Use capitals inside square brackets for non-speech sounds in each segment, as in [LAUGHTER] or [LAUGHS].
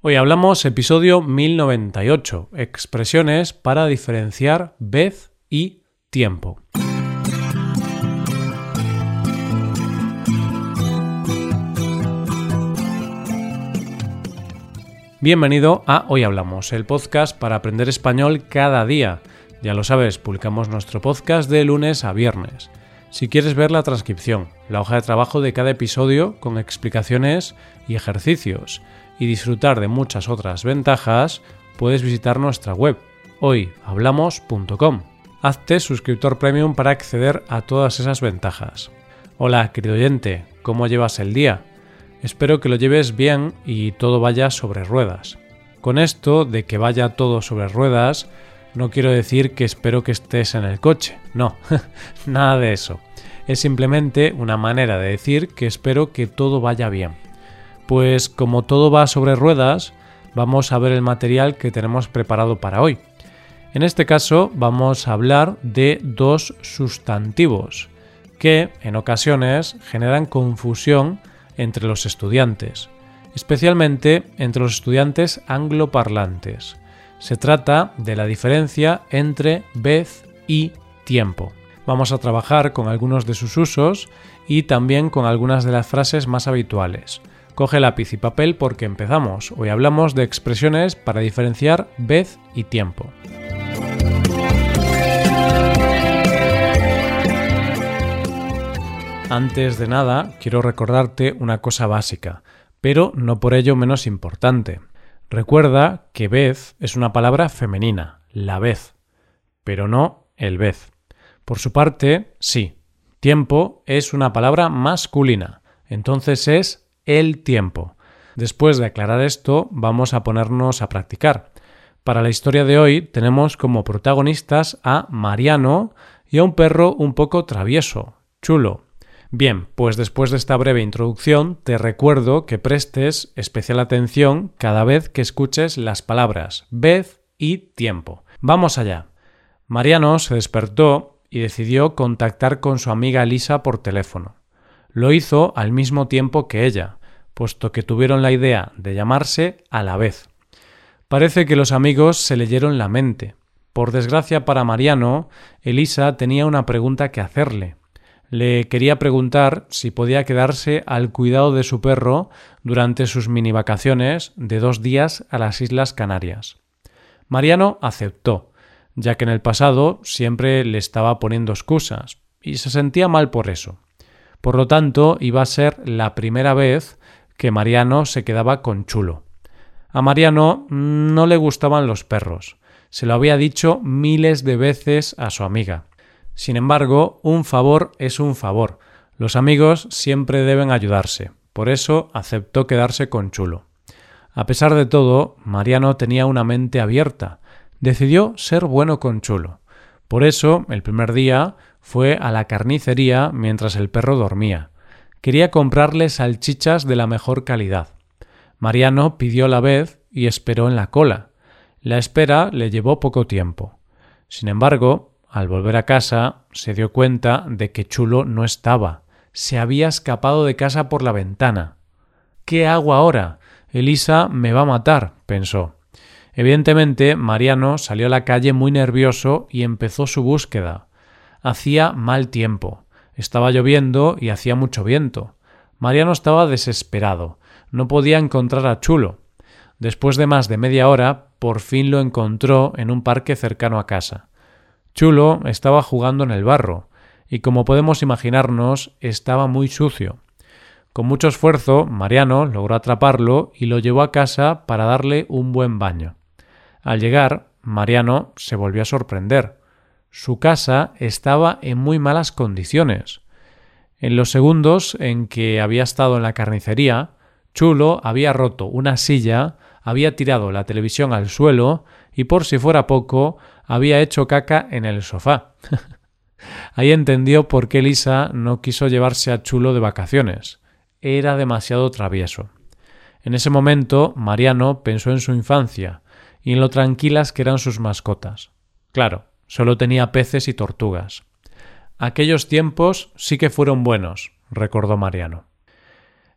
Hoy hablamos episodio 1098, expresiones para diferenciar vez y tiempo. Bienvenido a Hoy Hablamos, el podcast para aprender español cada día. Ya lo sabes, publicamos nuestro podcast de lunes a viernes. Si quieres ver la transcripción, la hoja de trabajo de cada episodio con explicaciones y ejercicios, y disfrutar de muchas otras ventajas, puedes visitar nuestra web hoyhablamos.com. Hazte suscriptor premium para acceder a todas esas ventajas. Hola, querido oyente, ¿cómo llevas el día? Espero que lo lleves bien y todo vaya sobre ruedas. Con esto de que vaya todo sobre ruedas, no quiero decir que espero que estés en el coche, no, [LAUGHS] nada de eso. Es simplemente una manera de decir que espero que todo vaya bien. Pues como todo va sobre ruedas, vamos a ver el material que tenemos preparado para hoy. En este caso vamos a hablar de dos sustantivos que en ocasiones generan confusión entre los estudiantes, especialmente entre los estudiantes angloparlantes. Se trata de la diferencia entre vez y tiempo. Vamos a trabajar con algunos de sus usos y también con algunas de las frases más habituales. Coge lápiz y papel porque empezamos. Hoy hablamos de expresiones para diferenciar vez y tiempo. Antes de nada, quiero recordarte una cosa básica, pero no por ello menos importante. Recuerda que vez es una palabra femenina, la vez, pero no el vez. Por su parte, sí, tiempo es una palabra masculina, entonces es el tiempo. Después de aclarar esto, vamos a ponernos a practicar. Para la historia de hoy tenemos como protagonistas a Mariano y a un perro un poco travieso, chulo, Bien, pues después de esta breve introducción, te recuerdo que prestes especial atención cada vez que escuches las palabras vez y tiempo. Vamos allá. Mariano se despertó y decidió contactar con su amiga Lisa por teléfono. Lo hizo al mismo tiempo que ella, puesto que tuvieron la idea de llamarse a la vez. Parece que los amigos se leyeron la mente. Por desgracia para Mariano, Elisa tenía una pregunta que hacerle, le quería preguntar si podía quedarse al cuidado de su perro durante sus mini vacaciones de dos días a las Islas Canarias. Mariano aceptó, ya que en el pasado siempre le estaba poniendo excusas, y se sentía mal por eso. Por lo tanto, iba a ser la primera vez que Mariano se quedaba con Chulo. A Mariano no le gustaban los perros. Se lo había dicho miles de veces a su amiga. Sin embargo, un favor es un favor. Los amigos siempre deben ayudarse. Por eso aceptó quedarse con Chulo. A pesar de todo, Mariano tenía una mente abierta. Decidió ser bueno con Chulo. Por eso, el primer día, fue a la carnicería mientras el perro dormía. Quería comprarle salchichas de la mejor calidad. Mariano pidió la vez y esperó en la cola. La espera le llevó poco tiempo. Sin embargo, al volver a casa, se dio cuenta de que Chulo no estaba. Se había escapado de casa por la ventana. ¿Qué hago ahora? Elisa me va a matar, pensó. Evidentemente, Mariano salió a la calle muy nervioso y empezó su búsqueda. Hacía mal tiempo. Estaba lloviendo y hacía mucho viento. Mariano estaba desesperado. No podía encontrar a Chulo. Después de más de media hora, por fin lo encontró en un parque cercano a casa. Chulo estaba jugando en el barro, y como podemos imaginarnos, estaba muy sucio. Con mucho esfuerzo, Mariano logró atraparlo y lo llevó a casa para darle un buen baño. Al llegar, Mariano se volvió a sorprender. Su casa estaba en muy malas condiciones. En los segundos en que había estado en la carnicería, Chulo había roto una silla, había tirado la televisión al suelo y por si fuera poco, había hecho caca en el sofá. [LAUGHS] Ahí entendió por qué Lisa no quiso llevarse a Chulo de vacaciones. Era demasiado travieso. En ese momento, Mariano pensó en su infancia y en lo tranquilas que eran sus mascotas. Claro, solo tenía peces y tortugas. Aquellos tiempos sí que fueron buenos, recordó Mariano.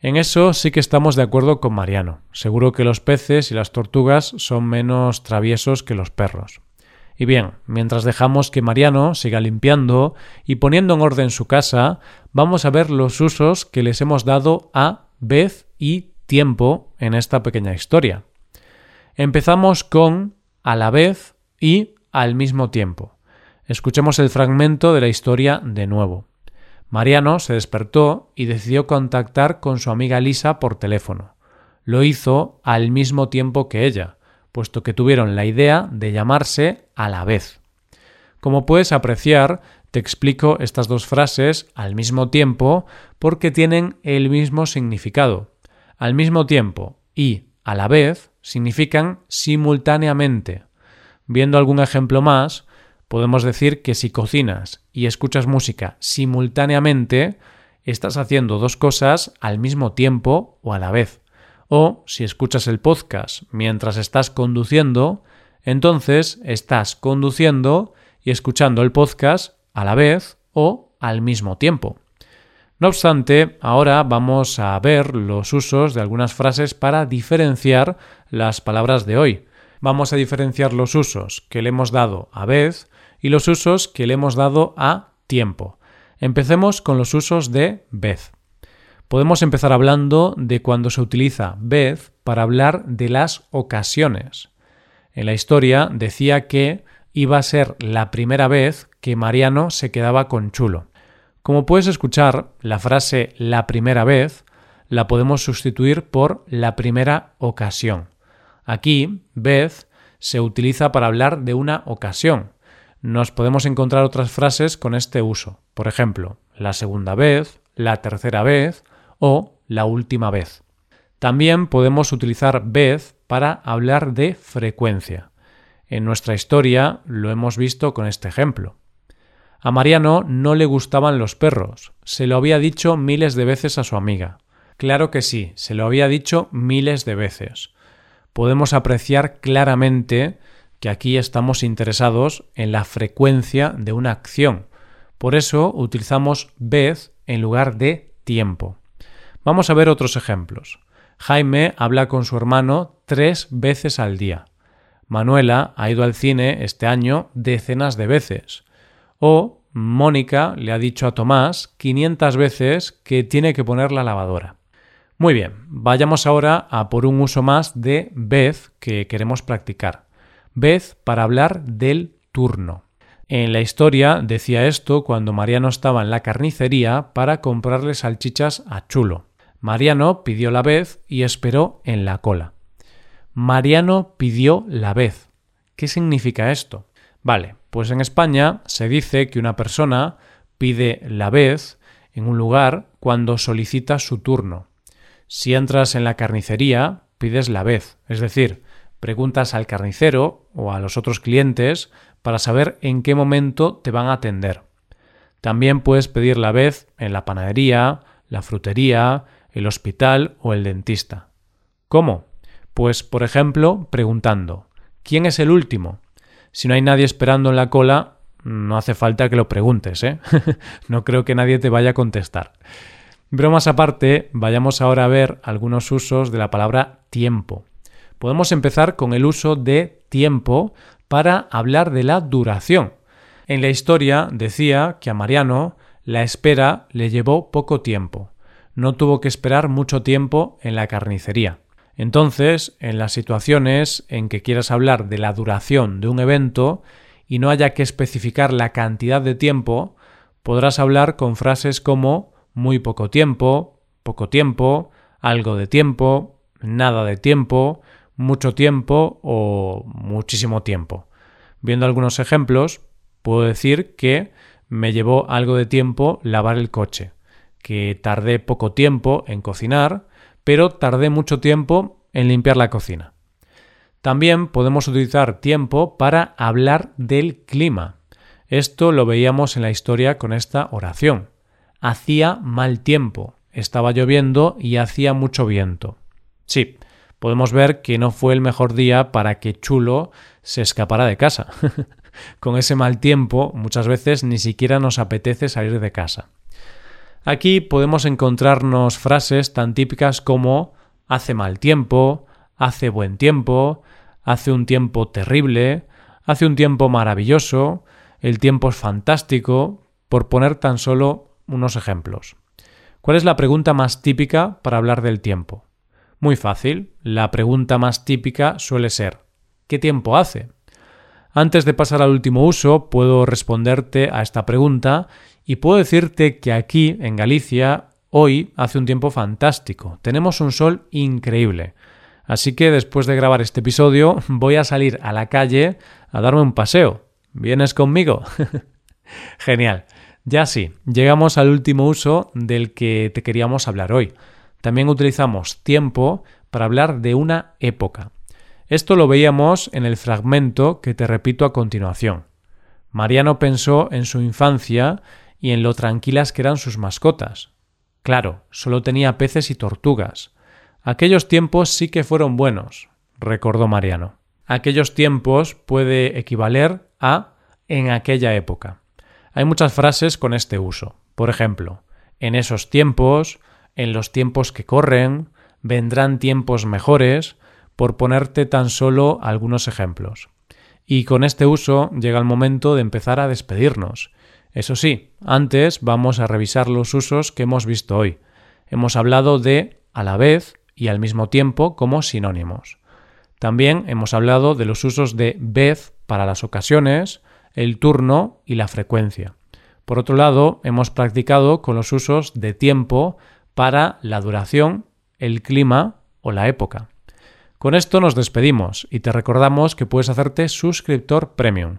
En eso sí que estamos de acuerdo con Mariano. Seguro que los peces y las tortugas son menos traviesos que los perros. Y bien, mientras dejamos que Mariano siga limpiando y poniendo en orden su casa, vamos a ver los usos que les hemos dado a vez y tiempo en esta pequeña historia. Empezamos con a la vez y al mismo tiempo. Escuchemos el fragmento de la historia de nuevo. Mariano se despertó y decidió contactar con su amiga Lisa por teléfono. Lo hizo al mismo tiempo que ella, puesto que tuvieron la idea de llamarse a la vez. Como puedes apreciar, te explico estas dos frases al mismo tiempo porque tienen el mismo significado. Al mismo tiempo y a la vez significan simultáneamente. Viendo algún ejemplo más, podemos decir que si cocinas y escuchas música simultáneamente, estás haciendo dos cosas al mismo tiempo o a la vez. O si escuchas el podcast mientras estás conduciendo, entonces estás conduciendo y escuchando el podcast a la vez o al mismo tiempo. No obstante, ahora vamos a ver los usos de algunas frases para diferenciar las palabras de hoy. Vamos a diferenciar los usos que le hemos dado a vez y los usos que le hemos dado a tiempo. Empecemos con los usos de vez. Podemos empezar hablando de cuando se utiliza vez para hablar de las ocasiones. En la historia decía que iba a ser la primera vez que Mariano se quedaba con Chulo. Como puedes escuchar, la frase la primera vez la podemos sustituir por la primera ocasión. Aquí, vez se utiliza para hablar de una ocasión, nos podemos encontrar otras frases con este uso. Por ejemplo, la segunda vez, la tercera vez o la última vez. También podemos utilizar vez para hablar de frecuencia. En nuestra historia lo hemos visto con este ejemplo. A Mariano no le gustaban los perros. Se lo había dicho miles de veces a su amiga. Claro que sí, se lo había dicho miles de veces. Podemos apreciar claramente que aquí estamos interesados en la frecuencia de una acción. Por eso utilizamos vez en lugar de tiempo. Vamos a ver otros ejemplos. Jaime habla con su hermano tres veces al día. Manuela ha ido al cine este año decenas de veces. O Mónica le ha dicho a Tomás 500 veces que tiene que poner la lavadora. Muy bien, vayamos ahora a por un uso más de vez que queremos practicar vez para hablar del turno. En la historia decía esto cuando Mariano estaba en la carnicería para comprarle salchichas a Chulo. Mariano pidió la vez y esperó en la cola. Mariano pidió la vez. ¿Qué significa esto? Vale, pues en España se dice que una persona pide la vez en un lugar cuando solicita su turno. Si entras en la carnicería, pides la vez, es decir, preguntas al carnicero o a los otros clientes para saber en qué momento te van a atender. También puedes pedir la vez en la panadería, la frutería, el hospital o el dentista. ¿Cómo? Pues, por ejemplo, preguntando ¿Quién es el último? Si no hay nadie esperando en la cola, no hace falta que lo preguntes, ¿eh? [LAUGHS] no creo que nadie te vaya a contestar. Bromas aparte, vayamos ahora a ver algunos usos de la palabra tiempo podemos empezar con el uso de tiempo para hablar de la duración. En la historia decía que a Mariano la espera le llevó poco tiempo. No tuvo que esperar mucho tiempo en la carnicería. Entonces, en las situaciones en que quieras hablar de la duración de un evento y no haya que especificar la cantidad de tiempo, podrás hablar con frases como muy poco tiempo, poco tiempo, algo de tiempo, nada de tiempo, mucho tiempo o muchísimo tiempo. Viendo algunos ejemplos, puedo decir que me llevó algo de tiempo lavar el coche, que tardé poco tiempo en cocinar, pero tardé mucho tiempo en limpiar la cocina. También podemos utilizar tiempo para hablar del clima. Esto lo veíamos en la historia con esta oración. Hacía mal tiempo, estaba lloviendo y hacía mucho viento. Sí, podemos ver que no fue el mejor día para que Chulo se escapara de casa. [LAUGHS] Con ese mal tiempo muchas veces ni siquiera nos apetece salir de casa. Aquí podemos encontrarnos frases tan típicas como hace mal tiempo, hace buen tiempo, hace un tiempo terrible, hace un tiempo maravilloso, el tiempo es fantástico, por poner tan solo unos ejemplos. ¿Cuál es la pregunta más típica para hablar del tiempo? Muy fácil, la pregunta más típica suele ser ¿qué tiempo hace? Antes de pasar al último uso, puedo responderte a esta pregunta y puedo decirte que aquí, en Galicia, hoy hace un tiempo fantástico. Tenemos un sol increíble. Así que después de grabar este episodio [LAUGHS] voy a salir a la calle a darme un paseo. ¿Vienes conmigo? [LAUGHS] Genial. Ya sí, llegamos al último uso del que te queríamos hablar hoy. También utilizamos tiempo para hablar de una época. Esto lo veíamos en el fragmento que te repito a continuación. Mariano pensó en su infancia y en lo tranquilas que eran sus mascotas. Claro, solo tenía peces y tortugas. Aquellos tiempos sí que fueron buenos, recordó Mariano. Aquellos tiempos puede equivaler a en aquella época. Hay muchas frases con este uso. Por ejemplo, en esos tiempos, en los tiempos que corren, vendrán tiempos mejores, por ponerte tan solo algunos ejemplos. Y con este uso llega el momento de empezar a despedirnos. Eso sí, antes vamos a revisar los usos que hemos visto hoy. Hemos hablado de a la vez y al mismo tiempo como sinónimos. También hemos hablado de los usos de vez para las ocasiones, el turno y la frecuencia. Por otro lado, hemos practicado con los usos de tiempo para la duración, el clima o la época. Con esto nos despedimos y te recordamos que puedes hacerte suscriptor premium.